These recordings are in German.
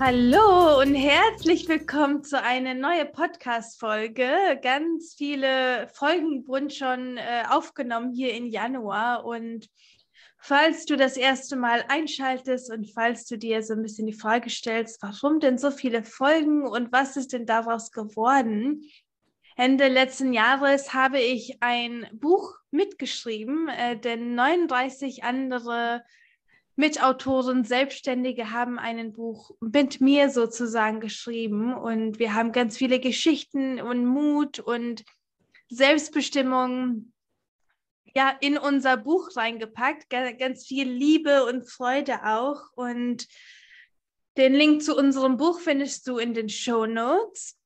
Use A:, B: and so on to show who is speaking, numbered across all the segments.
A: Hallo und herzlich willkommen zu einer neuen Podcast-Folge. Ganz viele Folgen wurden schon äh, aufgenommen hier im Januar und falls du das erste Mal einschaltest und falls du dir so ein bisschen die Frage stellst, warum denn so viele Folgen und was ist denn daraus geworden? Ende letzten Jahres habe ich ein Buch mitgeschrieben, äh, denn 39 andere Mitautoren, Selbstständige haben ein Buch mit mir sozusagen geschrieben und wir haben ganz viele Geschichten und Mut und Selbstbestimmung ja in unser Buch reingepackt, ganz viel Liebe und Freude auch und den Link zu unserem Buch findest du in den Show Notes.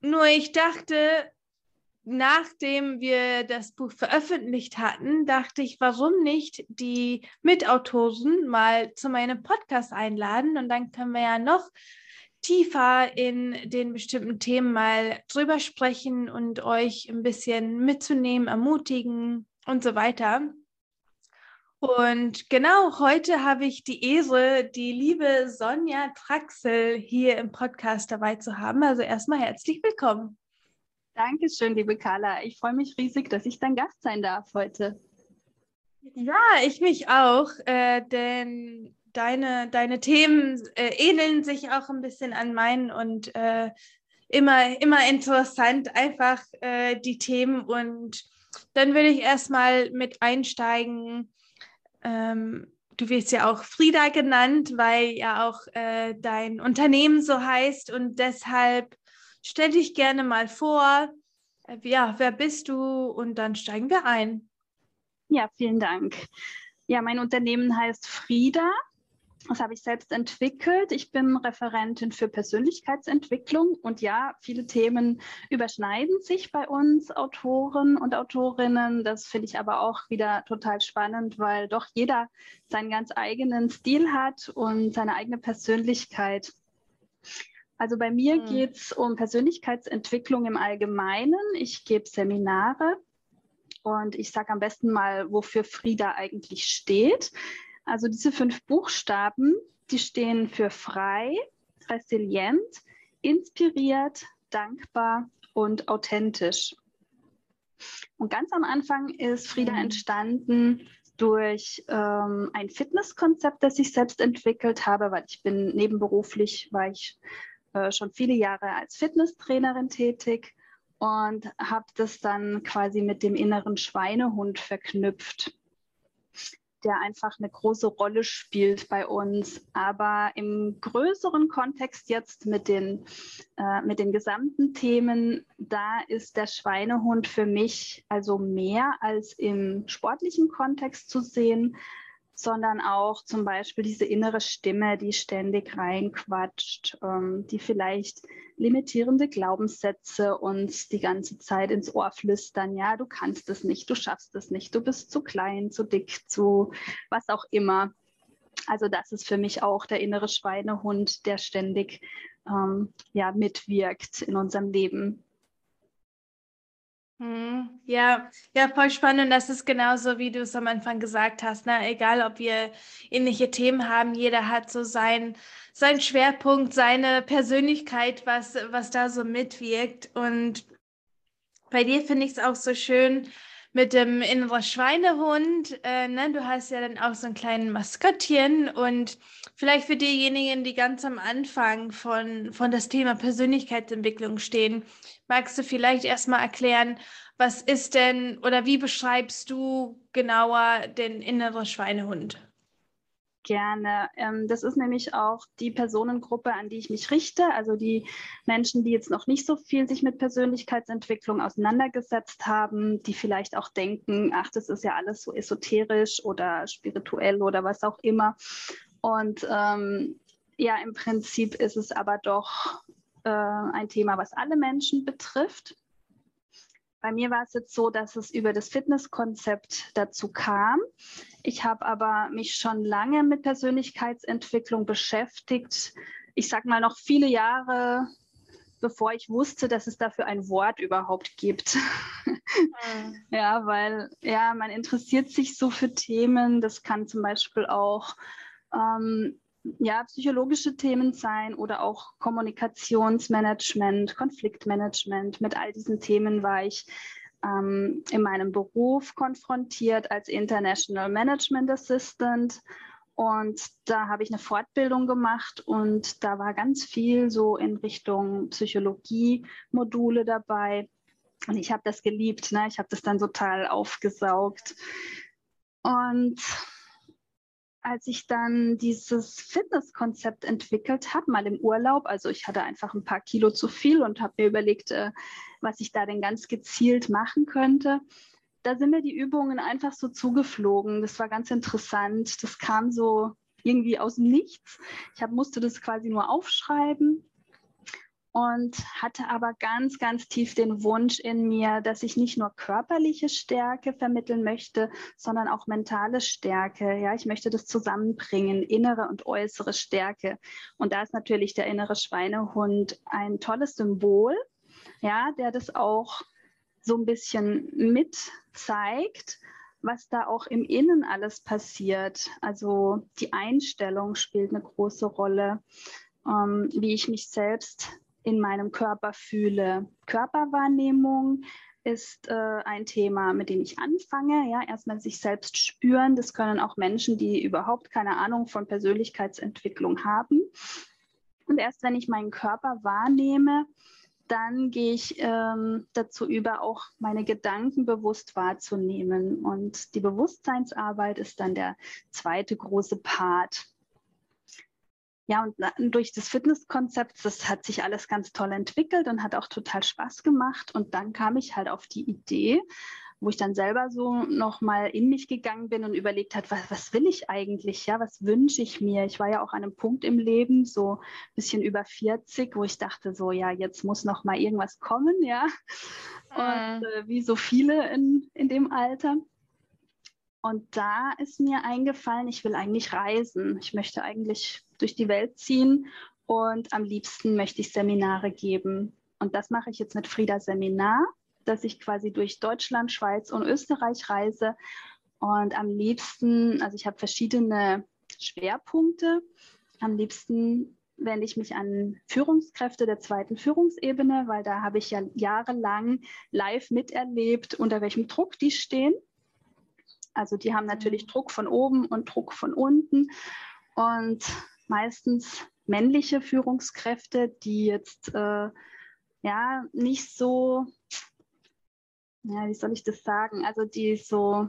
A: Nur ich dachte, nachdem wir das Buch veröffentlicht hatten, dachte ich, warum nicht die Mitautoren mal zu meinem Podcast einladen und dann können wir ja noch tiefer in den bestimmten Themen mal drüber sprechen und euch ein bisschen mitzunehmen, ermutigen und so weiter. Und genau heute habe ich die Ehre, die liebe Sonja Traxel hier im Podcast dabei zu haben. Also erstmal herzlich willkommen.
B: Dankeschön, liebe Carla. Ich freue mich riesig, dass ich dein Gast sein darf heute.
A: Ja, ich mich auch, äh, denn deine, deine Themen äh, ähneln sich auch ein bisschen an meinen und äh, immer, immer interessant, einfach äh, die Themen. Und dann will ich erstmal mit einsteigen. Ähm, du wirst ja auch Frieda genannt, weil ja auch äh, dein Unternehmen so heißt und deshalb Stell dich gerne mal vor. Äh, ja, wer bist du? Und dann steigen wir ein.
B: Ja, vielen Dank. Ja, mein Unternehmen heißt Frieda. Das habe ich selbst entwickelt. Ich bin Referentin für Persönlichkeitsentwicklung und ja, viele Themen überschneiden sich bei uns Autoren und Autorinnen. Das finde ich aber auch wieder total spannend, weil doch jeder seinen ganz eigenen Stil hat und seine eigene Persönlichkeit. Also bei mir mhm. geht es um Persönlichkeitsentwicklung im Allgemeinen. Ich gebe Seminare und ich sage am besten mal, wofür Frieda eigentlich steht. Also diese fünf Buchstaben, die stehen für frei, resilient, inspiriert, dankbar und authentisch. Und ganz am Anfang ist Frieda mhm. entstanden durch ähm, ein Fitnesskonzept, das ich selbst entwickelt habe, weil ich bin nebenberuflich, war ich äh, schon viele Jahre als Fitnesstrainerin tätig und habe das dann quasi mit dem inneren Schweinehund verknüpft, der einfach eine große Rolle spielt bei uns. Aber im größeren Kontext jetzt mit den, äh, mit den gesamten Themen, da ist der Schweinehund für mich also mehr als im sportlichen Kontext zu sehen, sondern auch zum Beispiel diese innere Stimme, die ständig reinquatscht, ähm, die vielleicht limitierende Glaubenssätze uns die ganze Zeit ins Ohr flüstern. Ja, du kannst es nicht, du schaffst es nicht, du bist zu klein, zu dick, zu was auch immer. Also das ist für mich auch der innere Schweinehund, der ständig ähm, ja, mitwirkt in unserem Leben.
A: Hm, ja, ja, voll spannend. Das ist genauso, wie du es am Anfang gesagt hast. Ne? Egal, ob wir ähnliche Themen haben, jeder hat so sein, seinen Schwerpunkt, seine Persönlichkeit, was, was da so mitwirkt. Und bei dir finde ich es auch so schön mit dem inneren Schweinehund. Äh, ne? Du hast ja dann auch so ein kleines Maskottchen. Und vielleicht für diejenigen, die ganz am Anfang von, von das Thema Persönlichkeitsentwicklung stehen, Magst du vielleicht erstmal erklären, was ist denn oder wie beschreibst du genauer den inneren Schweinehund?
B: Gerne. Ähm, das ist nämlich auch die Personengruppe, an die ich mich richte, also die Menschen, die jetzt noch nicht so viel sich mit Persönlichkeitsentwicklung auseinandergesetzt haben, die vielleicht auch denken, ach, das ist ja alles so esoterisch oder spirituell oder was auch immer. Und ähm, ja, im Prinzip ist es aber doch äh, ein Thema, was alle Menschen betrifft. Bei mir war es jetzt so, dass es über das Fitnesskonzept dazu kam. Ich habe aber mich schon lange mit Persönlichkeitsentwicklung beschäftigt. Ich sage mal noch viele Jahre, bevor ich wusste, dass es dafür ein Wort überhaupt gibt. Mhm. ja, weil ja, man interessiert sich so für Themen. Das kann zum Beispiel auch ähm, ja, psychologische Themen sein oder auch Kommunikationsmanagement, Konfliktmanagement. Mit all diesen Themen war ich ähm, in meinem Beruf konfrontiert als International Management Assistant. Und da habe ich eine Fortbildung gemacht und da war ganz viel so in Richtung Psychologie-Module dabei. Und ich habe das geliebt. Ne? Ich habe das dann total aufgesaugt. Und als ich dann dieses Fitnesskonzept entwickelt habe, mal im Urlaub, also ich hatte einfach ein paar Kilo zu viel und habe mir überlegt, äh, was ich da denn ganz gezielt machen könnte. Da sind mir die Übungen einfach so zugeflogen. Das war ganz interessant. Das kam so irgendwie aus dem Nichts. Ich hab, musste das quasi nur aufschreiben und hatte aber ganz, ganz tief den Wunsch in mir, dass ich nicht nur körperliche Stärke vermitteln möchte, sondern auch mentale Stärke. Ja, ich möchte das zusammenbringen, innere und äußere Stärke. Und da ist natürlich der innere Schweinehund ein tolles Symbol, ja, der das auch so ein bisschen mit zeigt, was da auch im Innen alles passiert. Also die Einstellung spielt eine große Rolle, ähm, wie ich mich selbst in meinem Körper fühle. Körperwahrnehmung ist äh, ein Thema, mit dem ich anfange. Ja, erstmal sich selbst spüren. Das können auch Menschen, die überhaupt keine Ahnung von Persönlichkeitsentwicklung haben. Und erst wenn ich meinen Körper wahrnehme, dann gehe ich ähm, dazu über, auch meine Gedanken bewusst wahrzunehmen. Und die Bewusstseinsarbeit ist dann der zweite große Part. Ja, und durch das Fitnesskonzept, das hat sich alles ganz toll entwickelt und hat auch total Spaß gemacht. Und dann kam ich halt auf die Idee, wo ich dann selber so nochmal in mich gegangen bin und überlegt hat, was, was will ich eigentlich, ja, was wünsche ich mir? Ich war ja auch an einem Punkt im Leben, so ein bisschen über 40, wo ich dachte, so, ja, jetzt muss noch mal irgendwas kommen, ja. Und mhm. äh, wie so viele in, in dem Alter. Und da ist mir eingefallen, ich will eigentlich reisen. Ich möchte eigentlich durch die Welt ziehen und am liebsten möchte ich Seminare geben. Und das mache ich jetzt mit Frieda Seminar, dass ich quasi durch Deutschland, Schweiz und Österreich reise. Und am liebsten, also ich habe verschiedene Schwerpunkte. Am liebsten wende ich mich an Führungskräfte der zweiten Führungsebene, weil da habe ich ja jahrelang live miterlebt, unter welchem Druck die stehen. Also die haben natürlich mhm. Druck von oben und Druck von unten und meistens männliche Führungskräfte, die jetzt äh, ja nicht so, ja, wie soll ich das sagen, also die so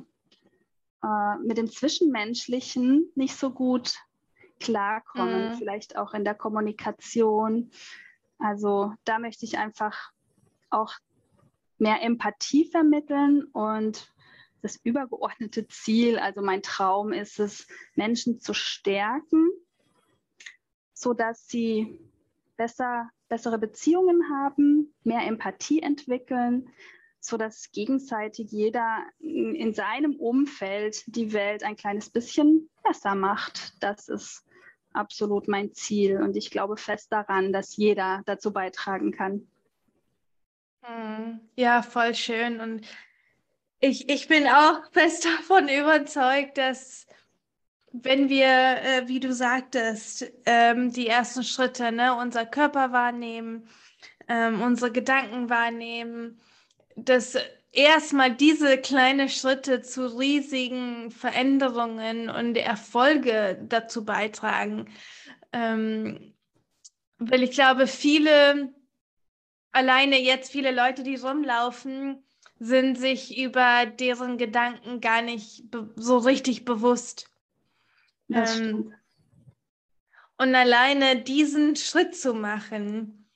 B: äh, mit dem Zwischenmenschlichen nicht so gut klarkommen, mhm. vielleicht auch in der Kommunikation. Also da möchte ich einfach auch mehr Empathie vermitteln und das übergeordnete Ziel, also mein Traum ist es, Menschen zu stärken, sodass sie besser, bessere Beziehungen haben, mehr Empathie entwickeln, sodass gegenseitig jeder in seinem Umfeld die Welt ein kleines bisschen besser macht. Das ist absolut mein Ziel und ich glaube fest daran, dass jeder dazu beitragen kann.
A: Hm. Ja, voll schön. Und ich, ich bin auch fest davon überzeugt, dass wenn wir, äh, wie du sagtest, ähm, die ersten Schritte, ne, unser Körper wahrnehmen, ähm, unsere Gedanken wahrnehmen, dass erstmal diese kleinen Schritte zu riesigen Veränderungen und Erfolge dazu beitragen. Ähm, weil ich glaube, viele, alleine jetzt viele Leute, die rumlaufen, sind sich über deren Gedanken gar nicht so richtig bewusst. Ähm, und alleine diesen Schritt zu machen,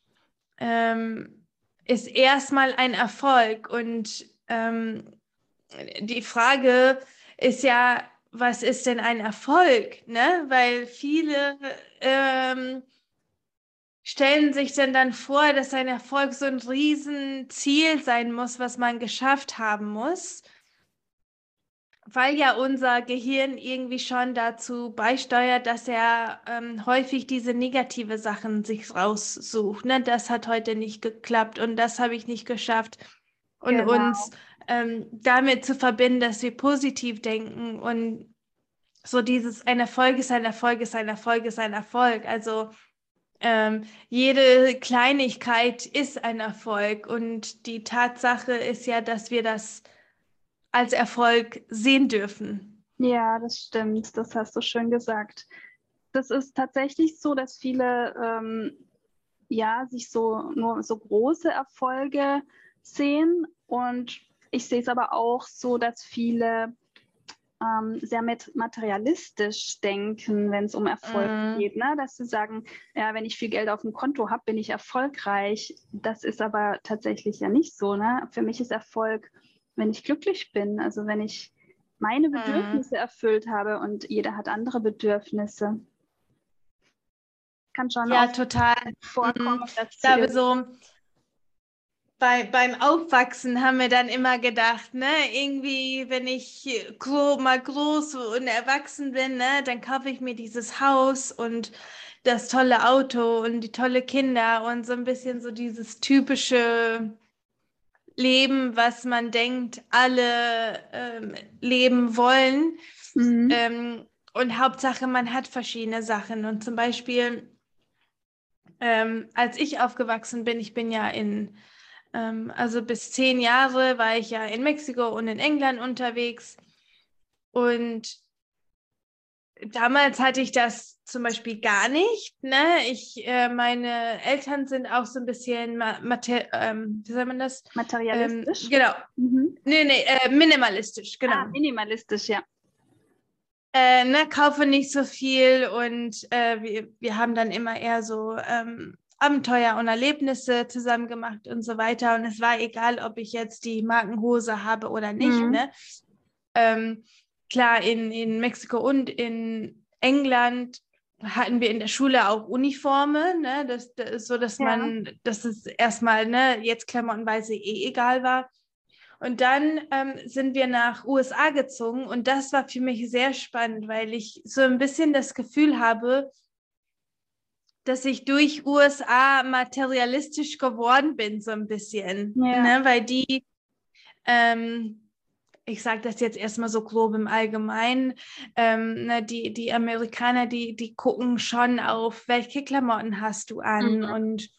A: ähm, ist erstmal ein Erfolg. Und ähm, die Frage ist ja, was ist denn ein Erfolg? Ne? Weil viele ähm, stellen sich denn dann vor, dass ein Erfolg so ein Riesenziel sein muss, was man geschafft haben muss weil ja unser Gehirn irgendwie schon dazu beisteuert, dass er ähm, häufig diese negative Sachen sich raussucht. Ne? Das hat heute nicht geklappt und das habe ich nicht geschafft. Und genau. uns ähm, damit zu verbinden, dass wir positiv denken und so dieses ein Erfolg ist ein Erfolg ist ein Erfolg ist ein Erfolg. Also ähm, jede Kleinigkeit ist ein Erfolg und die Tatsache ist ja, dass wir das als Erfolg sehen dürfen.
B: Ja, das stimmt. Das hast du schön gesagt. Das ist tatsächlich so, dass viele ähm, ja sich so nur so große Erfolge sehen und ich sehe es aber auch so, dass viele ähm, sehr materialistisch denken, wenn es um Erfolg mm. geht. Ne? Dass sie sagen, ja, wenn ich viel Geld auf dem Konto habe, bin ich erfolgreich. Das ist aber tatsächlich ja nicht so. Ne? Für mich ist Erfolg wenn ich glücklich bin, also wenn ich meine mhm. Bedürfnisse mhm. erfüllt habe und jeder hat andere Bedürfnisse.
A: Kann schon ja, total. vorkommen. Mhm. Ich glaube, so bei, beim Aufwachsen haben wir dann immer gedacht, ne, irgendwie, wenn ich gro mal groß und erwachsen bin, ne, dann kaufe ich mir dieses Haus und das tolle Auto und die tolle Kinder und so ein bisschen so dieses typische leben, was man denkt, alle ähm, leben wollen. Mhm. Ähm, und Hauptsache, man hat verschiedene Sachen. Und zum Beispiel, ähm, als ich aufgewachsen bin, ich bin ja in, also bis zehn Jahre war ich ja in Mexiko und in England unterwegs. Und damals hatte ich das zum Beispiel gar nicht. Ne? Ich, äh, meine Eltern sind auch so ein bisschen, mater ähm, wie soll man das?
B: Materialistisch?
A: Ähm, genau. Mhm. Nee, nee, äh, minimalistisch, genau. Ah,
B: minimalistisch, ja.
A: Äh, ne, kaufe nicht so viel und äh, wir, wir haben dann immer eher so ähm, Abenteuer und Erlebnisse zusammen gemacht und so weiter. Und es war egal, ob ich jetzt die Markenhose habe oder nicht. Mhm. Ne? Ähm, klar, in, in Mexiko und in England hatten wir in der Schule auch Uniformen, ne? das, das ist so, dass ja. man, dass es erstmal, ne, jetzt klamottenweise eh egal war. Und dann ähm, sind wir nach USA gezogen und das war für mich sehr spannend, weil ich so ein bisschen das Gefühl habe, dass ich durch USA materialistisch geworden bin, so ein bisschen. Ja. Ne? Weil die, ähm, ich sage das jetzt erstmal so grob im Allgemeinen, ähm, ne, die, die Amerikaner, die, die gucken schon auf, welche Klamotten hast du an mhm. und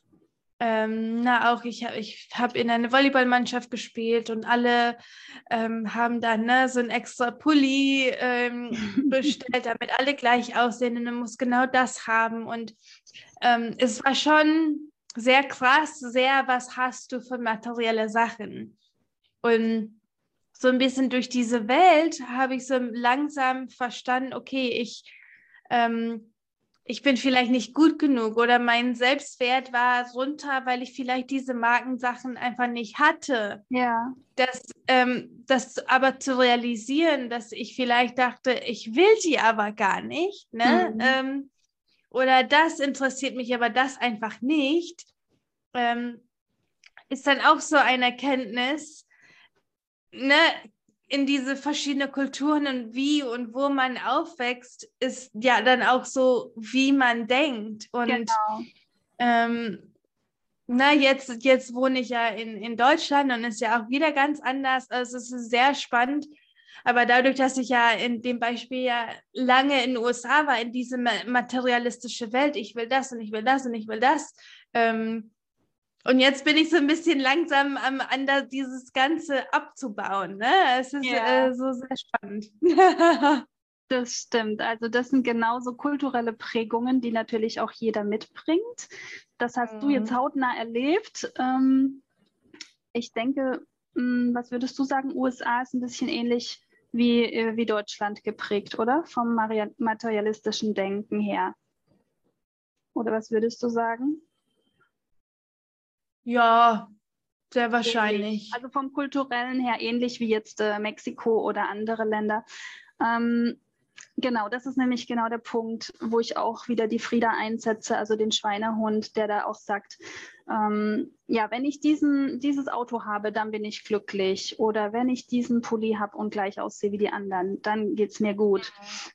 A: ähm, na, auch ich, ich habe in einer Volleyballmannschaft gespielt und alle ähm, haben dann ne, so ein extra Pulli ähm, bestellt, damit alle gleich aussehen und man muss genau das haben. Und ähm, es war schon sehr krass, sehr, was hast du für materielle Sachen? Und so ein bisschen durch diese Welt habe ich so langsam verstanden, okay, ich, ähm, ich bin vielleicht nicht gut genug oder mein Selbstwert war runter, weil ich vielleicht diese Markensachen einfach nicht hatte.
B: Ja.
A: Das, ähm, das aber zu realisieren, dass ich vielleicht dachte, ich will die aber gar nicht, ne? Mhm. Ähm, oder das interessiert mich, aber das einfach nicht, ähm, ist dann auch so eine Erkenntnis, ne, in diese verschiedenen Kulturen und wie und wo man aufwächst, ist ja dann auch so, wie man denkt. Und genau. ähm, na, jetzt, jetzt wohne ich ja in, in Deutschland und ist ja auch wieder ganz anders. Also es ist sehr spannend. Aber dadurch, dass ich ja in dem Beispiel ja lange in den USA war, in diese materialistische Welt, ich will das und ich will das und ich will das, ähm, und jetzt bin ich so ein bisschen langsam am an dieses Ganze abzubauen. Ne? Es ist ja. äh, so sehr spannend.
B: das stimmt. Also das sind genauso kulturelle Prägungen, die natürlich auch jeder mitbringt. Das hast mhm. du jetzt mhm. hautnah erlebt. Ähm, ich denke, mh, hm, was würdest du sagen? USA ist ein bisschen ähnlich wie, äh, wie Deutschland geprägt, oder? Vom materialistischen Denken her. Oder was würdest du sagen?
A: Ja, sehr wahrscheinlich.
B: Also vom kulturellen her ähnlich wie jetzt äh, Mexiko oder andere Länder. Ähm, Genau, das ist nämlich genau der Punkt, wo ich auch wieder die Frieda einsetze, also den Schweinehund, der da auch sagt, ähm, ja, wenn ich diesen, dieses Auto habe, dann bin ich glücklich. Oder wenn ich diesen Pulli habe und gleich aussehe wie die anderen, dann geht es mir gut.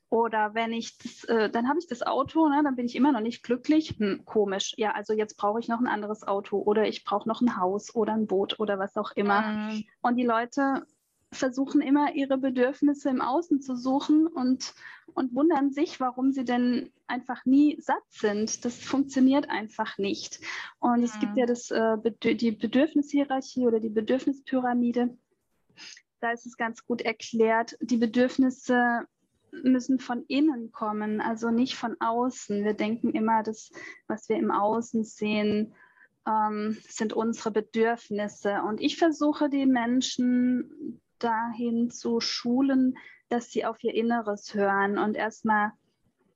B: Oder wenn ich das, äh, dann habe ich das Auto, ne, dann bin ich immer noch nicht glücklich. Hm, komisch. Ja, also jetzt brauche ich noch ein anderes Auto oder ich brauche noch ein Haus oder ein Boot oder was auch immer. Mhm. Und die Leute versuchen immer ihre Bedürfnisse im Außen zu suchen und, und wundern sich, warum sie denn einfach nie satt sind. Das funktioniert einfach nicht. Und mhm. es gibt ja das, äh, die Bedürfnishierarchie oder die Bedürfnispyramide. Da ist es ganz gut erklärt. Die Bedürfnisse müssen von innen kommen, also nicht von außen. Wir denken immer, dass was wir im Außen sehen, ähm, sind unsere Bedürfnisse. Und ich versuche die Menschen dahin zu schulen, dass sie auf ihr Inneres hören und erstmal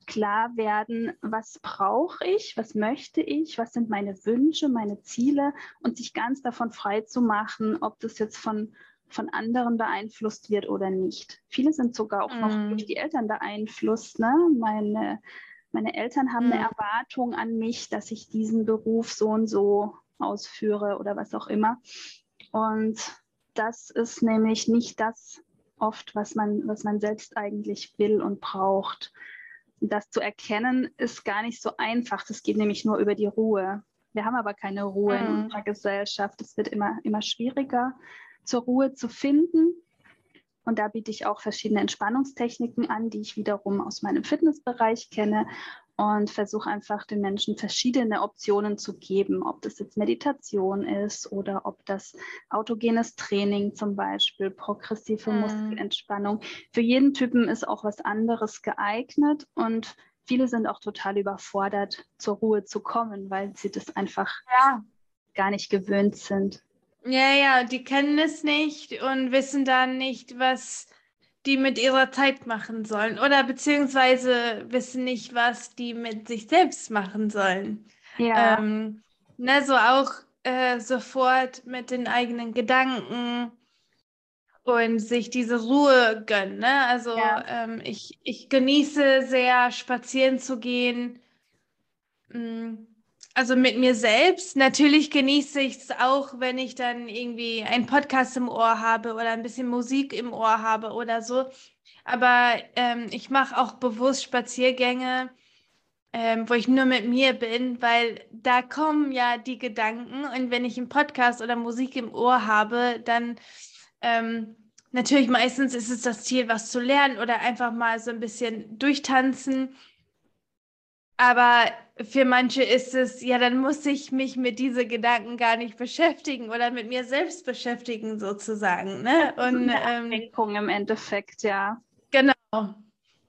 B: klar werden, was brauche ich, was möchte ich, was sind meine Wünsche, meine Ziele und sich ganz davon frei zu machen, ob das jetzt von, von anderen beeinflusst wird oder nicht. Viele sind sogar auch mm. noch mhm. durch die Eltern beeinflusst. Ne? Meine, meine Eltern haben mm. eine mhm. Erwartung an mich, dass ich diesen Beruf so und so ausführe oder was auch immer. Und das ist nämlich nicht das oft, was man, was man selbst eigentlich will und braucht. Das zu erkennen ist gar nicht so einfach. Das geht nämlich nur über die Ruhe. Wir haben aber keine Ruhe mhm. in unserer Gesellschaft. Es wird immer, immer schwieriger, zur Ruhe zu finden. Und da biete ich auch verschiedene Entspannungstechniken an, die ich wiederum aus meinem Fitnessbereich kenne und versuche einfach den Menschen verschiedene Optionen zu geben, ob das jetzt Meditation ist oder ob das autogenes Training zum Beispiel, progressive mhm. Muskelentspannung. Für jeden Typen ist auch was anderes geeignet und viele sind auch total überfordert, zur Ruhe zu kommen, weil sie das einfach ja. gar nicht gewöhnt sind.
A: Ja, ja, die kennen es nicht und wissen dann nicht, was die mit ihrer Zeit machen sollen oder beziehungsweise wissen nicht, was die mit sich selbst machen sollen. Ja. Ähm, ne, so auch äh, sofort mit den eigenen Gedanken und sich diese Ruhe gönnen. Ne? Also ja. ähm, ich, ich genieße sehr, spazieren zu gehen. Mm, also mit mir selbst. Natürlich genieße ich es auch, wenn ich dann irgendwie einen Podcast im Ohr habe oder ein bisschen Musik im Ohr habe oder so. Aber ähm, ich mache auch bewusst Spaziergänge, ähm, wo ich nur mit mir bin, weil da kommen ja die Gedanken. Und wenn ich einen Podcast oder Musik im Ohr habe, dann ähm, natürlich meistens ist es das Ziel, was zu lernen oder einfach mal so ein bisschen durchtanzen. Aber für manche ist es, ja, dann muss ich mich mit diesen Gedanken gar nicht beschäftigen oder mit mir selbst beschäftigen, sozusagen. Ne?
B: Und, eine ähm, im Endeffekt, ja.
A: Genau.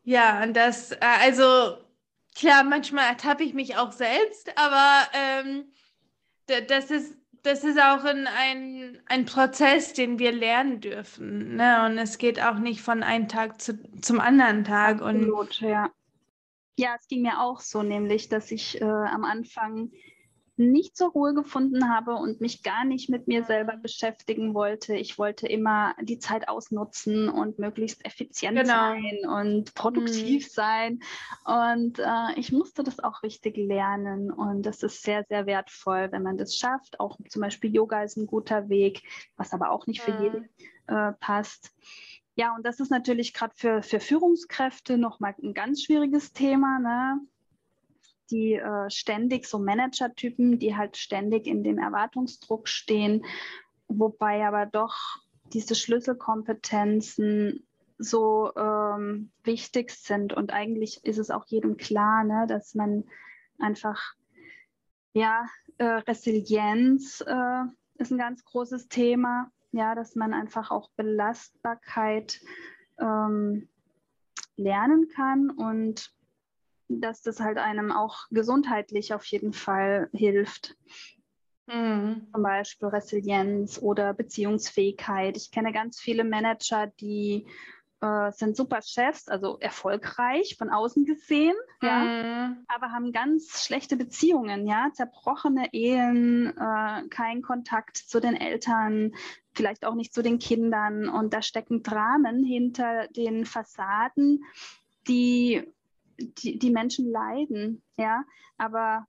A: Ja, und das, äh, also klar, manchmal ertappe ich mich auch selbst, aber ähm, das ist das ist auch ein, ein, ein Prozess, den wir lernen dürfen. Ne? Und es geht auch nicht von einem Tag zu, zum anderen Tag.
B: Absolut, und ja. Ja, es ging mir auch so, nämlich, dass ich äh, am Anfang nicht zur Ruhe gefunden habe und mich gar nicht mit mir selber beschäftigen wollte. Ich wollte immer die Zeit ausnutzen und möglichst effizient genau. sein und produktiv mhm. sein. Und äh, ich musste das auch richtig lernen. Und das ist sehr, sehr wertvoll, wenn man das schafft. Auch zum Beispiel Yoga ist ein guter Weg, was aber auch nicht für mhm. jeden äh, passt. Ja, und das ist natürlich gerade für, für Führungskräfte nochmal ein ganz schwieriges Thema. Ne? Die äh, ständig so Manager-Typen, die halt ständig in dem Erwartungsdruck stehen, wobei aber doch diese Schlüsselkompetenzen so ähm, wichtig sind. Und eigentlich ist es auch jedem klar, ne, dass man einfach, ja, äh, Resilienz äh, ist ein ganz großes Thema ja, dass man einfach auch Belastbarkeit ähm, lernen kann und dass das halt einem auch gesundheitlich auf jeden Fall hilft. Mhm. Zum Beispiel Resilienz oder Beziehungsfähigkeit. Ich kenne ganz viele Manager, die äh, sind super Chefs, also erfolgreich von außen gesehen, ja,
A: Mhm.
B: aber haben ganz schlechte Beziehungen, ja, zerbrochene Ehen, äh, kein Kontakt zu den Eltern, vielleicht auch nicht zu den Kindern. Und da stecken Dramen hinter den Fassaden, die, die, die Menschen leiden, ja, aber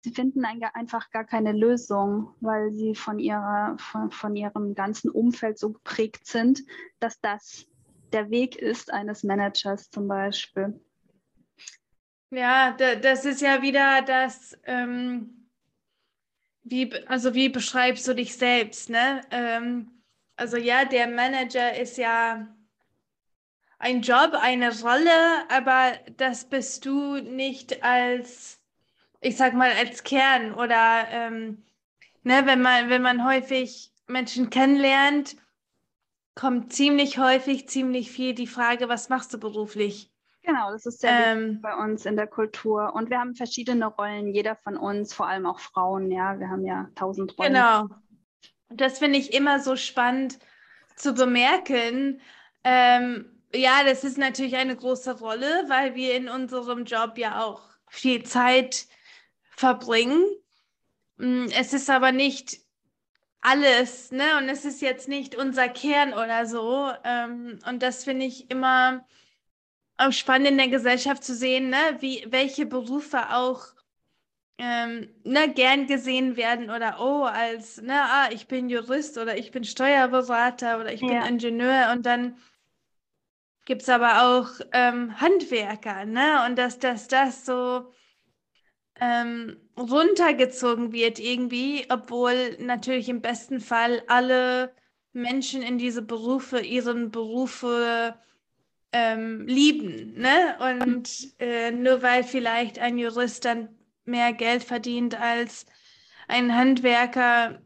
B: sie finden ein, einfach gar keine Lösung, weil sie von, ihrer, von, von ihrem ganzen Umfeld so geprägt sind, dass das der Weg ist eines Managers zum Beispiel.
A: Ja, da, das ist ja wieder das, ähm, wie, also wie beschreibst du dich selbst, ne? Ähm, also ja, der Manager ist ja ein Job, eine Rolle, aber das bist du nicht als, ich sag mal, als Kern oder ähm, ne, wenn man, wenn man häufig Menschen kennenlernt, kommt ziemlich häufig, ziemlich viel die Frage, was machst du beruflich?
B: Genau, das ist sehr
A: Ähm,
B: bei uns in der Kultur. Und wir haben verschiedene Rollen, jeder von uns, vor allem auch Frauen, ja. Wir haben ja tausend Rollen.
A: Genau. Und Das finde ich immer so spannend zu bemerken. Ähm, ja, das ist natürlich eine große Rolle, weil wir in unserem Job ja auch viel Zeit verbringen. Mm, Es ist aber nicht alles, ne? Und es ist jetzt nicht unser Kern oder so. Ähm, und das finde ich immer auch spannend in der Gesellschaft zu sehen, ne? Wie, welche Berufe auch ähm, ne, gern gesehen werden oder oh, als, ne, ah, ich bin Jurist oder ich bin Steuerberater oder ich bin
B: Ja.
A: Ingenieur und dann gibt es aber auch ähm, Handwerker, ne? Und dass, dass das so ähm, runtergezogen wird irgendwie, obwohl natürlich im besten Fall alle Menschen in diese Berufe ihren Berufe ähm, lieben, ne? Und äh, nur weil vielleicht ein Jurist dann mehr Geld verdient als ein Handwerker,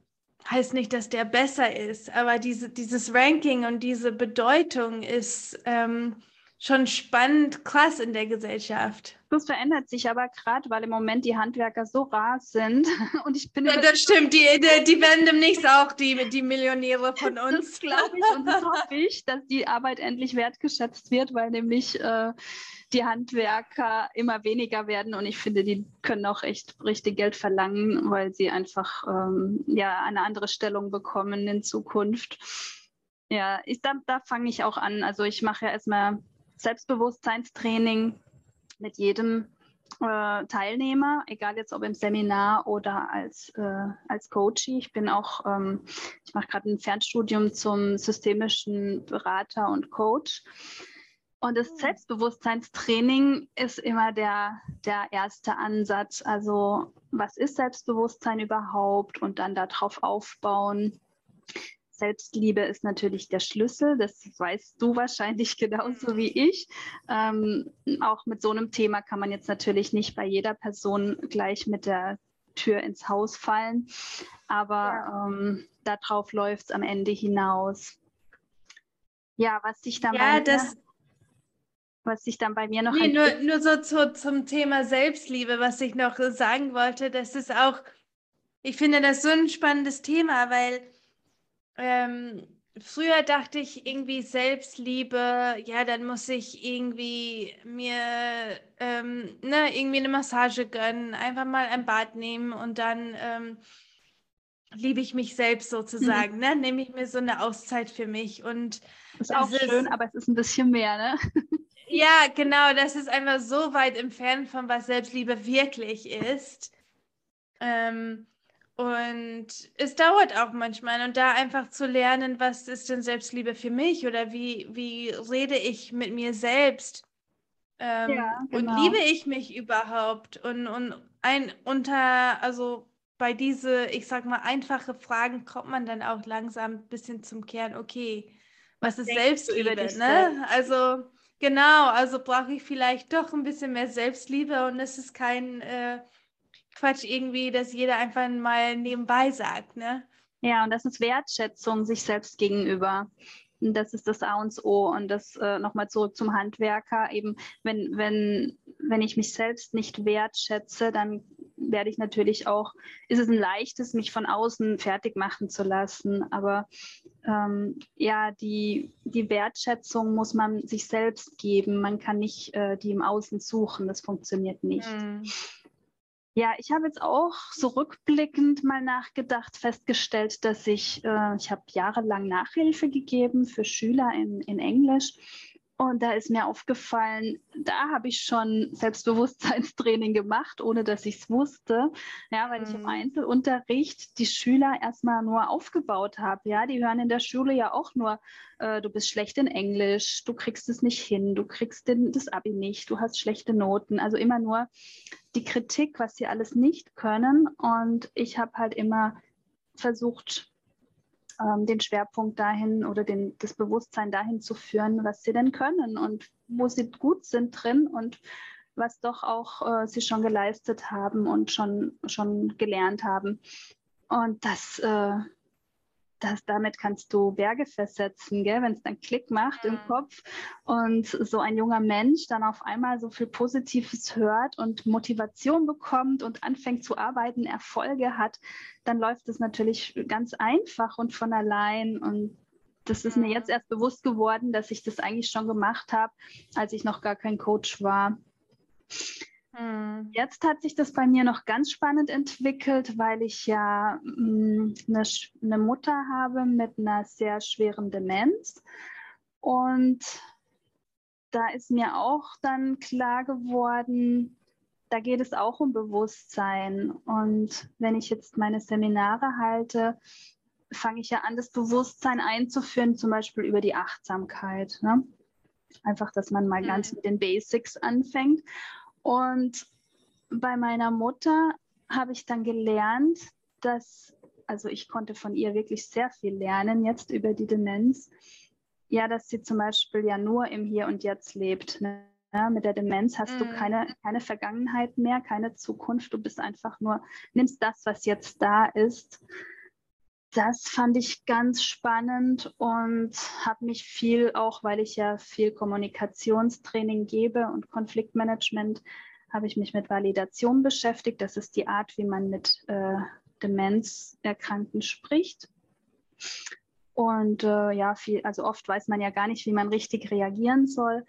A: heißt nicht, dass der besser ist. Aber diese, dieses Ranking und diese Bedeutung ist ähm, schon spannend, krass in der Gesellschaft.
B: Das verändert sich aber gerade, weil im Moment die Handwerker so rar sind. Und ich bin
A: Ja, das stimmt, die, die, die werden demnächst auch die, die Millionäre von
B: Das
A: uns.
B: glaube ich und das hoffe ich, dass die Arbeit endlich wertgeschätzt wird, weil nämlich äh, die Handwerker immer weniger werden und ich finde, die können auch echt richtig Geld verlangen, weil sie einfach ähm, ja eine andere Stellung bekommen in Zukunft. Ja, ich, da, da fange ich auch an. Also ich mache ja erstmal Selbstbewusstseinstraining mit jedem äh, Teilnehmer, egal jetzt ob im Seminar oder als, äh, als Coach. Ich bin auch, ähm, ich mache gerade ein Fernstudium zum systemischen Berater und Coach. Und das
A: Hm.
B: Selbstbewusstseinstraining ist immer der, der erste Ansatz. Also was ist Selbstbewusstsein überhaupt und dann darauf aufbauen. Selbstliebe ist natürlich der Schlüssel, das weißt du wahrscheinlich genauso wie ich. Ähm, auch mit so einem Thema kann man jetzt natürlich nicht bei jeder Person gleich mit der Tür ins Haus fallen, aber ähm, darauf läuft es am Ende hinaus. Ja, was sich dann,
A: Ja,
B: bei,
A: das,
B: mir, was sich dann bei mir noch
A: Nee, nur, nur so zu, zum Thema Selbstliebe, was ich noch sagen wollte, das ist auch, ich finde das so ein spannendes Thema, weil ähm, früher dachte ich irgendwie Selbstliebe, ja, dann muss ich irgendwie mir ähm, ne, irgendwie eine Massage gönnen, einfach mal ein Bad nehmen und dann ähm, liebe ich mich selbst sozusagen, ne? Nehme ich mir so eine Auszeit für mich und
B: ist auch
A: ist-
B: schön, aber es ist ein bisschen mehr, ne?
A: Ja, genau, das ist einfach so weit entfernt von was Selbstliebe wirklich ist. Ähm, und es dauert auch manchmal. Und da einfach zu lernen, was ist denn Selbstliebe für mich oder wie, wie rede ich mit mir selbst? Ähm,
B: Ja,
A: Und
B: genau.
A: liebe ich mich überhaupt? Und, und ein unter, also bei diese, ich sag mal, einfache Fragen kommt man dann auch langsam ein bisschen zum Kern, okay, was ist
B: denkst
A: Selbstliebe, ne? Also Genau, also brauche ich vielleicht doch ein bisschen mehr Selbstliebe und es ist kein äh, Quatsch irgendwie, dass jeder einfach mal nebenbei sagt, ne?
B: Ja, und das ist Wertschätzung sich selbst gegenüber. Und das ist das A und O. Und das äh, nochmal zurück zum Handwerker. Eben, wenn, wenn, wenn ich mich selbst nicht wertschätze, dann werde ich natürlich auch, ist es ein leichtes, mich von außen fertig machen zu lassen. Aber ähm, ja, die, die Wertschätzung muss man sich selbst geben. Man kann nicht äh, die im Außen suchen. Das funktioniert nicht. Mhm. Ja, ich habe jetzt auch so rückblickend mal nachgedacht, festgestellt, dass ich, äh, ich habe jahrelang Nachhilfe gegeben für Schüler in, in Englisch und da ist mir aufgefallen, da habe ich schon Selbstbewusstseinstraining gemacht, ohne dass ich es wusste. Ja, weil mhm. ich im mhm. Einzelunterricht die Schüler erstmal nur aufgebaut habe. Ja, die hören in der Schule ja auch nur, äh, du bist schlecht in Englisch, du kriegst es nicht hin, du kriegst den, das Abi nicht, du hast schlechte Noten. Also immer nur die Kritik, was sie alles nicht können. Und ich habe halt immer versucht, ähm, den Schwerpunkt dahin oder den, das Bewusstsein dahin zu führen, was sie denn können und wo sie gut sind drin und was doch auch äh, sie schon geleistet haben und schon, schon gelernt haben. Und das äh, das, damit kannst du Berge versetzen, wenn es dann Klick macht im Kopf und so ein junger Mensch dann auf einmal so viel Positives hört und Motivation bekommt und anfängt zu arbeiten, Erfolge hat, dann läuft es natürlich ganz einfach und von allein und das ist mir jetzt erst bewusst geworden, dass ich das eigentlich schon gemacht habe, als ich noch gar kein Coach war. Hm. Jetzt hat sich das bei mir noch ganz spannend entwickelt, weil ich ja mh, hm, eine, eine, Mutter habe mit einer sehr schweren Demenz. Und da ist mir auch dann klar geworden, da geht es auch um Bewusstsein. Und wenn ich jetzt meine Seminare halte, fange ich ja an, das Bewusstsein einzuführen, zum Beispiel über die Achtsamkeit. Ne? Einfach, dass man mal mhm. ganz mit den Basics anfängt. Und bei meiner Mutter habe ich dann gelernt, dass, also ich konnte von ihr wirklich sehr viel lernen jetzt über die Demenz. Ja, dass sie zum Beispiel ja nur im Hier und Jetzt lebt. Ne? Ja, mit der Demenz hast mm. du keine, keine Vergangenheit mehr, keine Zukunft. Du bist einfach nur, nimmst das, was jetzt da ist. Das fand ich ganz spannend und habe mich viel, auch weil ich ja viel Kommunikationstraining gebe und Konfliktmanagement, habe ich mich mit Validation beschäftigt. Das ist die Art, wie man mit äh, Demenzerkrankten spricht. Und äh, ja, viel, also oft weiß man ja gar nicht, wie man richtig reagieren soll.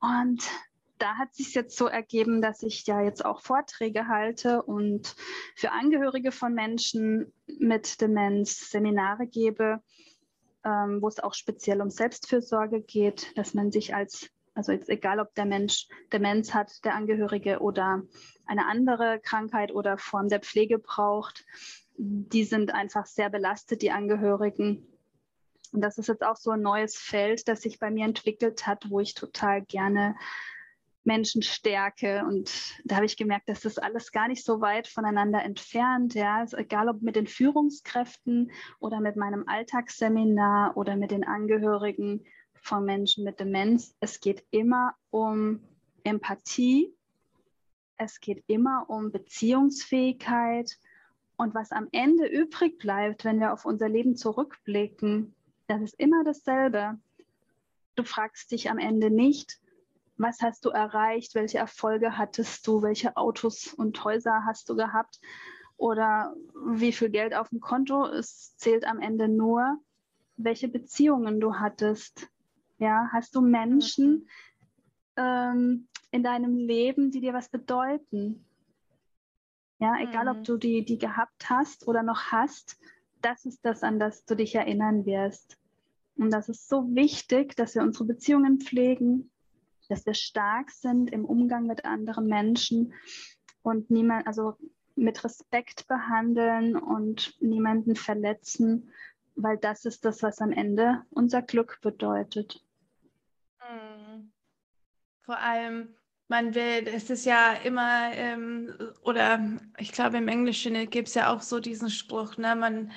B: Und da hat sich jetzt so ergeben, dass ich ja jetzt auch Vorträge halte und für Angehörige von Menschen mit Demenz Seminare gebe, ähm, wo es auch speziell um Selbstfürsorge geht, dass man sich als also jetzt egal, ob der Mensch Demenz hat, der Angehörige oder eine andere Krankheit oder Form der Pflege braucht, die sind einfach sehr belastet, die Angehörigen. Und das ist jetzt auch so ein neues Feld, das sich bei mir entwickelt hat, wo ich total gerne Menschen stärke. Und da habe ich gemerkt, dass das alles gar nicht so weit voneinander entfernt. Ja, also egal ob mit den Führungskräften oder mit meinem Alltagsseminar oder mit den Angehörigen von Menschen mit Demenz. Es geht immer um Empathie, es geht immer um Beziehungsfähigkeit. Und was am Ende übrig bleibt, wenn wir auf unser Leben zurückblicken, das ist immer dasselbe. Du fragst dich am Ende nicht, was hast du erreicht, welche Erfolge hattest du, welche Autos und Häuser hast du gehabt oder wie viel Geld auf dem Konto. Es zählt am Ende nur, welche Beziehungen du hattest, ja, hast du Menschen ähm, in deinem Leben, die dir was bedeuten? Ja, egal ob mhm. du die, die gehabt hast oder noch hast, das ist das, an das du dich erinnern wirst. Und das ist so wichtig, dass wir unsere Beziehungen pflegen, dass wir stark sind im Umgang mit anderen Menschen und niemand, also mit Respekt behandeln und niemanden verletzen, weil das ist das, was am Ende unser Glück bedeutet.
A: Mhm. Vor allem, man will, es ist ja immer, ähm, oder ich glaube im Englischen gibt es ja auch so diesen Spruch, ne, man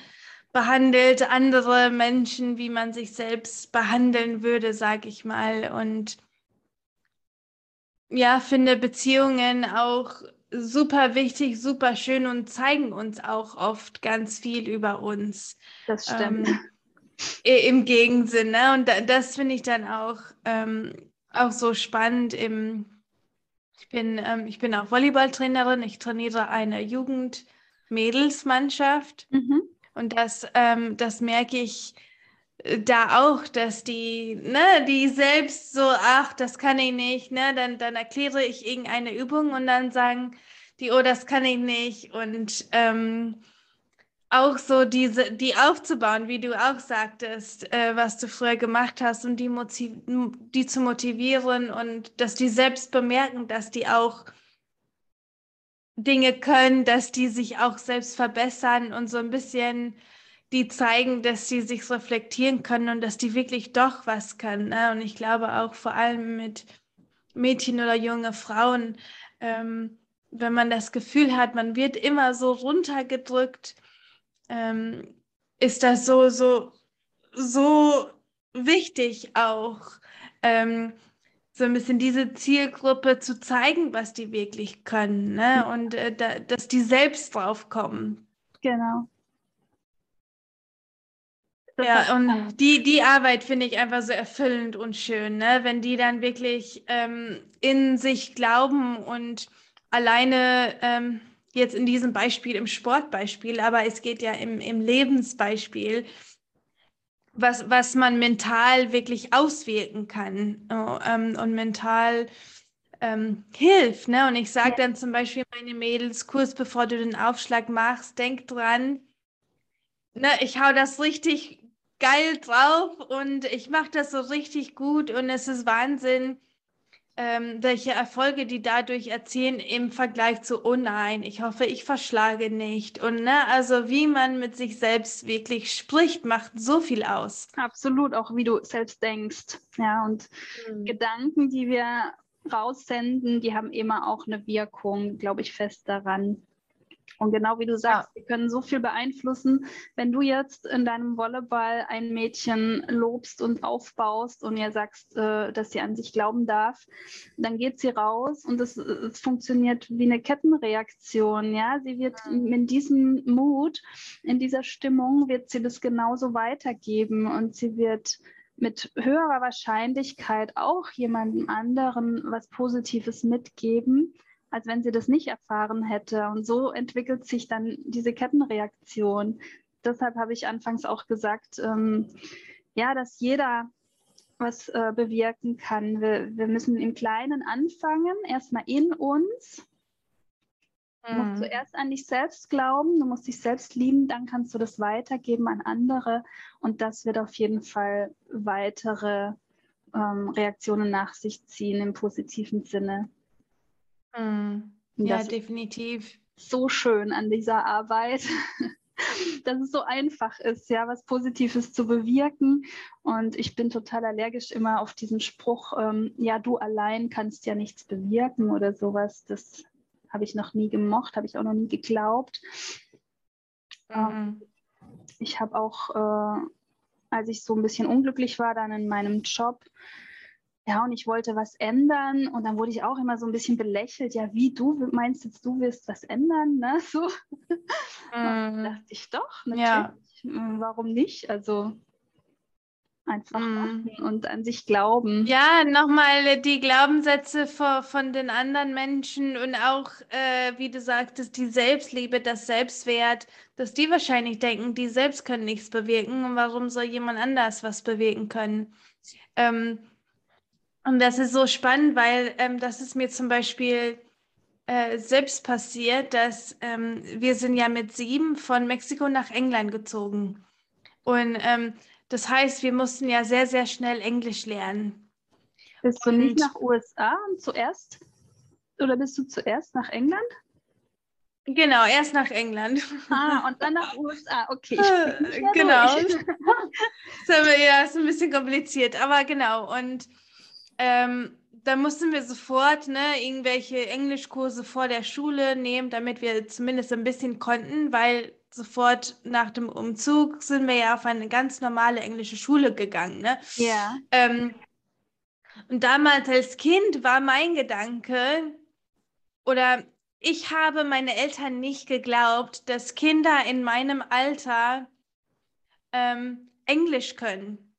A: behandelt andere Menschen, wie man sich selbst behandeln würde, sage ich mal. Und ja, finde Beziehungen auch super wichtig, super schön und zeigen uns auch oft ganz viel über uns.
B: Das stimmt.
A: Ähm, im Gegensinn. Ne? Und das finde ich dann auch, ähm, auch so spannend. Im, ich, bin, ähm, ich bin auch Volleyballtrainerin. Ich trainiere eine Jugend-Mädelsmannschaft. Mhm. Und das, ähm, das merke ich da auch, dass die, ne, die selbst so, ach, das kann ich nicht, ne, dann, dann erkläre ich irgendeine Übung und dann sagen die, oh, das kann ich nicht. Und ähm, auch so diese, die aufzubauen, wie du auch sagtest, äh, was du früher gemacht hast und die, die zu motivieren und dass die selbst bemerken, dass die auch Dinge können, dass die sich auch selbst verbessern und so ein bisschen die zeigen, dass sie sich reflektieren können und dass die wirklich doch was können. Ne? Und ich glaube auch vor allem mit Mädchen oder junge Frauen, ähm, wenn man das Gefühl hat, man wird immer so runtergedrückt, ähm, ist das so, so, so wichtig auch, ähm, so ein bisschen diese Zielgruppe zu zeigen, was die wirklich können ne? und äh, da, dass die selbst drauf kommen.
B: Genau.
A: Ja, und die, die Arbeit finde ich einfach so erfüllend und schön, ne? wenn die dann wirklich ähm, in sich glauben und alleine ähm, jetzt in diesem Beispiel, im Sportbeispiel, aber es geht ja im, im Lebensbeispiel, was, was man mental wirklich auswirken kann oh, ähm, und mental ähm, hilft. Ne? Und ich sage ja. dann zum Beispiel meine Mädels, kurz bevor du den Aufschlag machst, denk dran, ne, ich hau das richtig geil drauf und ich mache das so richtig gut und es ist Wahnsinn, ähm, welche Erfolge die dadurch erzielen im Vergleich zu, oh nein, ich hoffe, ich verschlage nicht. Und ne, also wie man mit sich selbst wirklich spricht, macht so viel aus.
B: Absolut, auch wie du selbst denkst. Ja, und mhm. Gedanken, die wir raussenden, die haben immer auch eine Wirkung, glaube ich, fest daran. Und genau wie du sagst, ja. wir können so viel beeinflussen. Wenn du jetzt in deinem Volleyball ein Mädchen lobst und aufbaust und ihr sagst, äh, dass sie an sich glauben darf, dann geht sie raus und es, es funktioniert wie eine Kettenreaktion. Ja, sie wird in diesem Mut, in dieser Stimmung, wird sie das genauso weitergeben und sie wird mit höherer Wahrscheinlichkeit auch jemandem anderen was Positives mitgeben als wenn sie das nicht erfahren hätte. Und so entwickelt sich dann diese Kettenreaktion. Deshalb habe ich anfangs auch gesagt, ähm, ja, dass jeder was äh, bewirken kann. Wir, wir müssen im Kleinen anfangen, erstmal in uns. Du musst mhm. zuerst an dich selbst glauben, du musst dich selbst lieben, dann kannst du das weitergeben an andere und das wird auf jeden Fall weitere ähm, Reaktionen nach sich ziehen im positiven Sinne.
A: Mhm. Ja, definitiv.
B: So schön an dieser Arbeit, dass es so einfach ist, ja, was Positives zu bewirken. Und ich bin total allergisch immer auf diesen Spruch, ähm, ja, du allein kannst ja nichts bewirken oder sowas. Das habe ich noch nie gemocht, habe ich auch noch nie geglaubt. Mhm. Ähm, ich habe auch, äh, als ich so ein bisschen unglücklich war, dann in meinem Job, ja, und ich wollte was ändern und dann wurde ich auch immer so ein bisschen belächelt. Ja, wie du meinst jetzt, du wirst was ändern, ne? So. Mm. dachte ich doch, natürlich. Ja. Hm, warum nicht? Also einfach mm. machen und an sich glauben.
A: Ja, nochmal die Glaubenssätze von, von den anderen Menschen und auch, äh, wie du sagtest, die Selbstliebe, das Selbstwert, dass die wahrscheinlich denken, die selbst können nichts bewirken und warum soll jemand anders was bewirken können? Ähm, und das ist so spannend, weil ähm, das ist mir zum Beispiel äh, selbst passiert, dass ähm, wir sind ja mit sieben von Mexiko nach England gezogen. Und ähm, das heißt, wir mussten ja sehr, sehr schnell Englisch lernen.
B: Bist du und, nicht nach USA zuerst? Oder bist du zuerst nach England?
A: Genau, erst nach England.
B: Ah, und dann nach USA, okay.
A: genau. das ja, ist ein bisschen kompliziert, aber genau. Und ähm, da mussten wir sofort ne, irgendwelche Englischkurse vor der Schule nehmen, damit wir zumindest ein bisschen konnten, weil sofort nach dem Umzug sind wir ja auf eine ganz normale englische Schule gegangen. Ne?
B: Ja.
A: Ähm, und damals als Kind war mein Gedanke, oder ich habe meine Eltern nicht geglaubt, dass Kinder in meinem Alter ähm, Englisch können.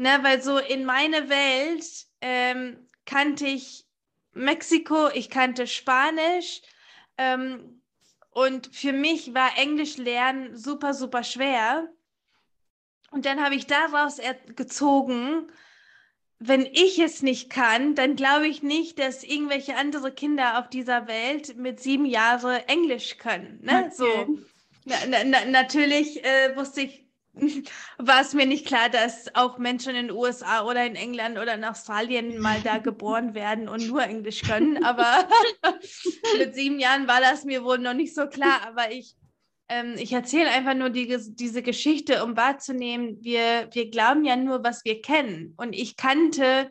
A: Ne, weil so in meine Welt ähm, kannte ich Mexiko, ich kannte Spanisch. Ähm, und für mich war Englisch lernen super, super schwer. Und dann habe ich daraus gezogen, wenn ich es nicht kann, dann glaube ich nicht, dass irgendwelche andere Kinder auf dieser Welt mit sieben Jahren Englisch können. Ne? Okay. So, na, na, natürlich äh, wusste ich, war es mir nicht klar, dass auch Menschen in den USA oder in England oder in Australien mal da geboren werden und nur Englisch können. Aber mit sieben Jahren war das mir wohl noch nicht so klar. Aber ich ähm, ich erzähle einfach nur die, diese Geschichte, um wahrzunehmen, wir, wir glauben ja nur, was wir kennen. Und ich kannte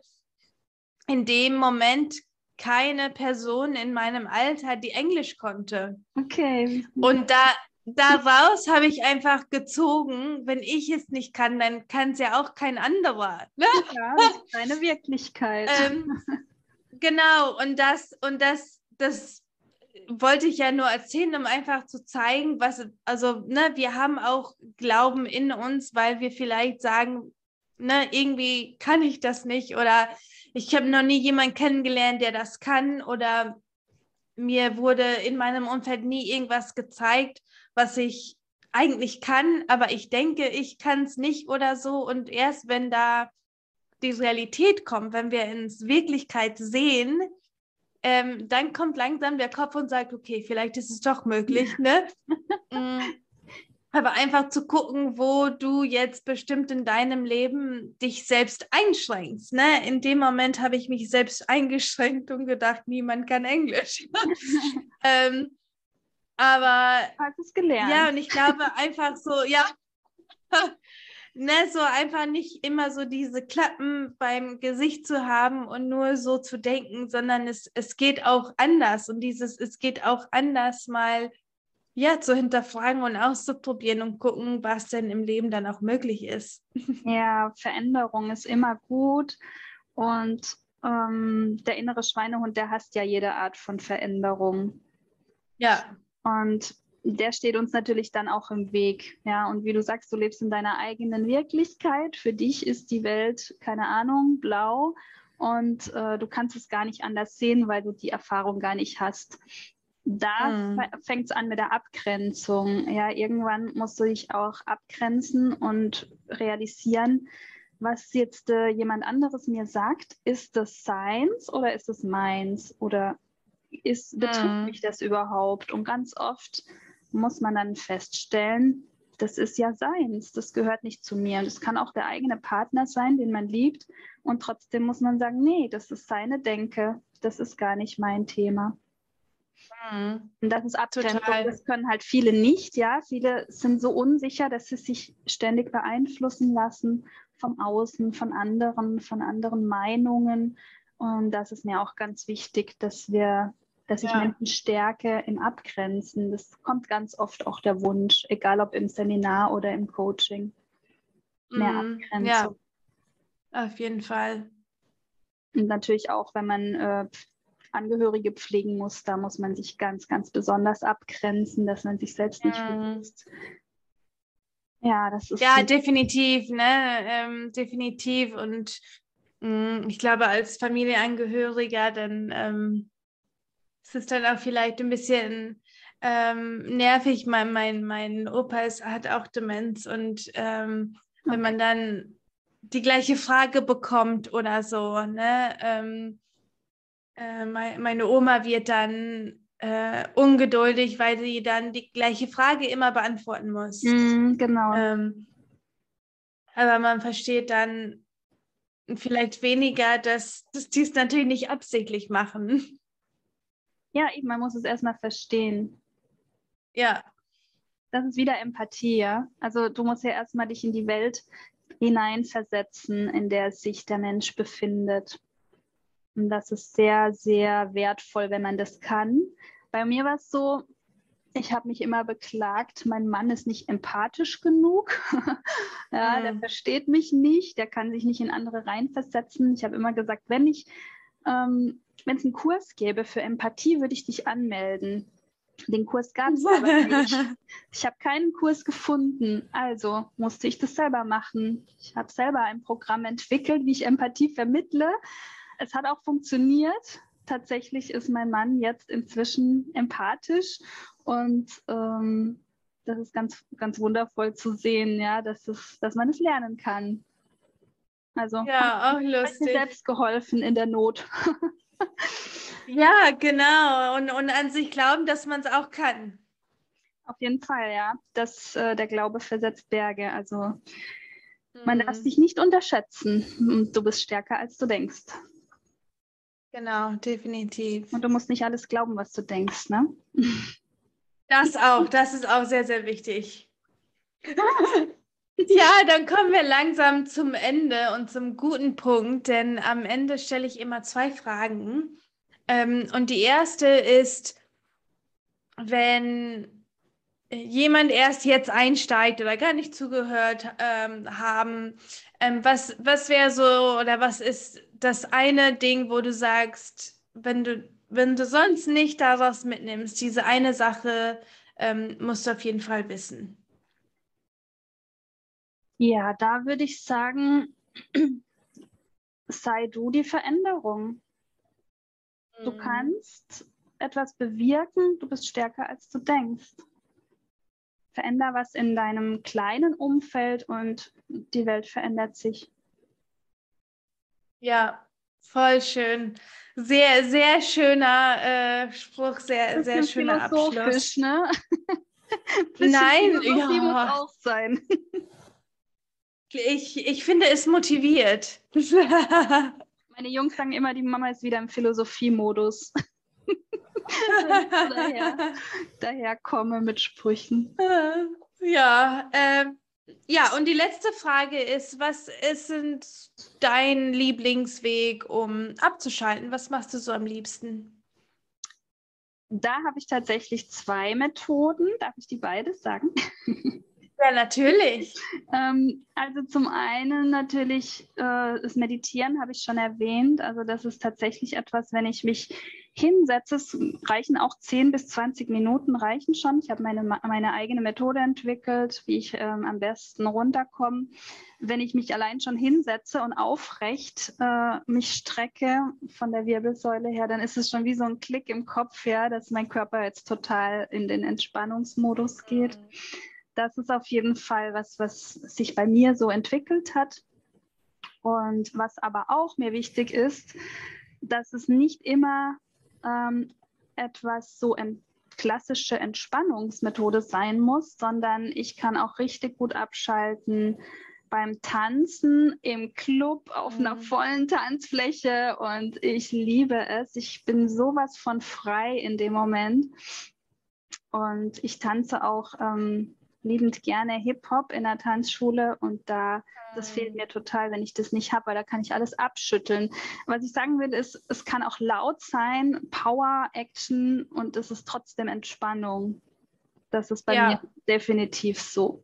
A: in dem Moment keine Person in meinem Alter, die Englisch konnte.
B: Okay.
A: Und da, daraus habe ich einfach gezogen, wenn ich es nicht kann, dann kann es ja auch kein anderer.
B: Ne? Ja, das ist deine Wirklichkeit.
A: Ähm, genau, und das, und das, das wollte ich ja nur erzählen, um einfach zu zeigen, was, also, ne, wir haben auch Glauben in uns, weil wir vielleicht sagen, ne, irgendwie kann ich das nicht oder ich habe noch nie jemanden kennengelernt, der das kann oder mir wurde in meinem Umfeld nie irgendwas gezeigt, was ich eigentlich kann, aber ich denke, ich kann es nicht oder so. Und erst wenn da die Realität kommt, wenn wir ins Wirklichkeit sehen, ähm, dann kommt langsam der Kopf und sagt, okay, vielleicht ist es doch möglich, ne? Mm. Aber einfach zu gucken, wo du jetzt bestimmt in deinem Leben dich selbst einschränkst. Ne? In dem Moment habe ich mich selbst eingeschränkt und gedacht, niemand kann Englisch. ähm, aber
B: hast es gelernt.
A: Ja, und ich glaube einfach so, ja, ne, so einfach nicht immer so diese Klappen beim Gesicht zu haben und nur so zu denken, sondern es, es geht auch anders und dieses, es geht auch anders mal ja, zu hinterfragen und auszuprobieren und gucken, was denn im Leben dann auch möglich ist.
B: Ja, Veränderung ist immer gut und ähm, der innere Schweinehund, der hasst ja jede Art von Veränderung.
A: Ja.
B: Und der steht uns natürlich dann auch im Weg. Ja, und wie du sagst, du lebst in deiner eigenen Wirklichkeit. Für dich ist die Welt, keine Ahnung, blau und äh, du kannst es gar nicht anders sehen, weil du die Erfahrung gar nicht hast. Da mhm. fängt es an mit der Abgrenzung. Ja, irgendwann musst du dich auch abgrenzen und realisieren, was jetzt äh, jemand anderes mir sagt, ist das seins oder ist es meins? Oder ist, betrifft mhm. mich das überhaupt? Und ganz oft muss man dann feststellen, das ist ja seins, das gehört nicht zu mir. Und es kann auch der eigene Partner sein, den man liebt. Und trotzdem muss man sagen, nee, das ist seine Denke, das ist gar nicht mein Thema. Mhm. Und das ist Abgrenzung, das können halt viele nicht, ja. Viele sind so unsicher, dass sie sich ständig beeinflussen lassen vom Außen, von anderen, von anderen Meinungen. Und das ist mir auch ganz wichtig, dass wir dass ich ja. Menschen stärke im Abgrenzen. Das kommt ganz oft auch der Wunsch, egal ob im Seminar oder im Coaching. Mehr mm, Abgrenzung. Ja,
A: auf jeden Fall.
B: Und natürlich auch, wenn man äh, Angehörige pflegen muss, da muss man sich ganz, ganz besonders abgrenzen, dass man sich selbst nicht mm. vergisst.
A: Ja, das ist. Ja, definitiv, ne? Ähm, definitiv. Und ich glaube, als Familienangehöriger, dann ähm, es ist dann auch vielleicht ein bisschen ähm, nervig. Mein, mein, mein Opa ist, hat auch Demenz und ähm, okay. wenn man dann die gleiche Frage bekommt oder so, ne? Ähm, äh, mein, meine Oma wird dann äh, ungeduldig, weil sie dann die gleiche Frage immer beantworten muss.
B: Mm, genau.
A: Ähm, aber man versteht dann vielleicht weniger, dass, dass die es natürlich nicht absichtlich machen.
B: Ja, eben, man muss es erstmal verstehen.
A: Ja.
B: Das ist wieder Empathie, ja. Also du musst ja erstmal dich in die Welt hineinversetzen, in der sich der Mensch befindet. Und das ist sehr, sehr wertvoll, wenn man das kann. Bei mir war es so, ich habe mich immer beklagt, mein Mann ist nicht empathisch genug. ja, mhm. Der versteht mich nicht, der kann sich nicht in andere reinversetzen. Ich habe immer gesagt, wenn ich ähm, wenn es einen Kurs gäbe für Empathie, würde ich dich anmelden. Den Kurs gab es aber nicht. Ich habe keinen Kurs gefunden, also musste ich das selber machen. Ich habe selber ein Programm entwickelt, wie ich Empathie vermittle. Es hat auch funktioniert. Tatsächlich ist mein Mann jetzt inzwischen empathisch und ähm, das ist ganz, ganz wundervoll zu sehen, ja, dass, es, dass man es lernen kann. Also
A: ja, auch lustig.
B: mir selbst geholfen in der Not.
A: ja, genau. Und, und an sich glauben, dass man es auch kann.
B: Auf jeden Fall, ja. Das, äh, der Glaube versetzt Berge. Also man darf mhm. sich nicht unterschätzen. Du bist stärker, als du denkst.
A: Genau, definitiv.
B: Und du musst nicht alles glauben, was du denkst, ne?
A: Das auch, das ist auch sehr, sehr wichtig. Ja, dann kommen wir langsam zum Ende und zum guten Punkt, denn am Ende stelle ich immer zwei Fragen. Ähm, und die erste ist, wenn jemand erst jetzt einsteigt oder gar nicht zugehört ähm, haben, ähm, was, was wäre so oder was ist das eine Ding, wo du sagst, wenn du, wenn du sonst nicht daraus mitnimmst, diese eine Sache ähm, musst du auf jeden Fall wissen?
B: Ja, da würde ich sagen, sei du die Veränderung. Du mhm. kannst etwas bewirken, du bist stärker, als du denkst. Veränder was in deinem kleinen Umfeld und die Welt verändert sich.
A: Ja, voll schön. Sehr, sehr schöner äh, Spruch, sehr, sehr schöner Abschluss. Ne? Nein, ja. muss auch sein. Ich, ich finde es motiviert.
B: Meine Jungs sagen immer, die Mama ist wieder im Philosophiemodus. daher, daher komme mit Sprüchen.
A: Ja, äh, ja, und die letzte Frage ist, was ist dein Lieblingsweg, um abzuschalten? Was machst du so am liebsten?
B: Da habe ich tatsächlich zwei Methoden. Darf ich die beides sagen?
A: Ja, natürlich.
B: ähm, also zum einen natürlich äh, das Meditieren habe ich schon erwähnt. Also das ist tatsächlich etwas, wenn ich mich hinsetze, es reichen auch 10 bis 20 Minuten reichen schon. Ich habe meine, meine eigene Methode entwickelt, wie ich ähm, am besten runterkomme. Wenn ich mich allein schon hinsetze und aufrecht äh, mich strecke von der Wirbelsäule her, dann ist es schon wie so ein Klick im Kopf, ja, dass mein Körper jetzt total in den Entspannungsmodus geht. Mhm das ist auf jeden Fall was, was sich bei mir so entwickelt hat. Und was aber auch mir wichtig ist, dass es nicht immer ähm, etwas so ein klassische Entspannungsmethode sein muss, sondern ich kann auch richtig gut abschalten beim Tanzen im Club auf mhm. einer vollen Tanzfläche und ich liebe es. Ich bin sowas von frei in dem Moment und ich tanze auch ähm, liebend gerne Hip-Hop in der Tanzschule und da, das fehlt mir total, wenn ich das nicht habe, weil da kann ich alles abschütteln. Was ich sagen will, ist, es kann auch laut sein, Power, Action und es ist trotzdem Entspannung. Das ist bei ja. mir definitiv so.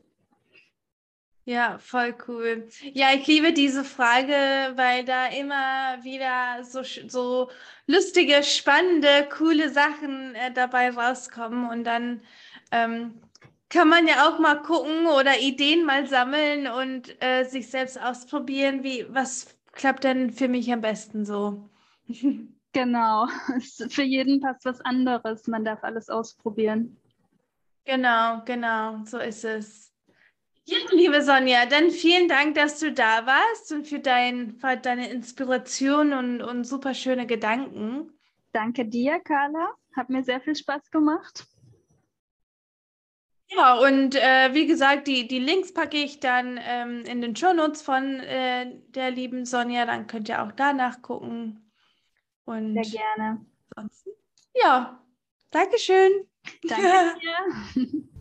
A: Ja, voll cool. Ja, ich liebe diese Frage, weil da immer wieder so, so lustige, spannende, coole Sachen äh, dabei rauskommen und dann ähm, kann man ja auch mal gucken oder Ideen mal sammeln und äh, sich selbst ausprobieren, wie was klappt denn für mich am besten so.
B: Genau, für jeden passt was anderes. Man darf alles ausprobieren.
A: Genau, genau, so ist es. Ja, liebe Sonja, dann vielen Dank, dass du da warst und für, dein, für deine Inspiration und, und super schöne Gedanken.
B: Danke dir, Carla. Hat mir sehr viel Spaß gemacht.
A: Ja, und äh, wie gesagt, die, die Links packe ich dann ähm, in den Shownotes von äh, der lieben Sonja. Dann könnt ihr auch da nachgucken. Und
B: Sehr gerne.
A: Ansonsten, ja, Dankeschön.
B: Danke dir.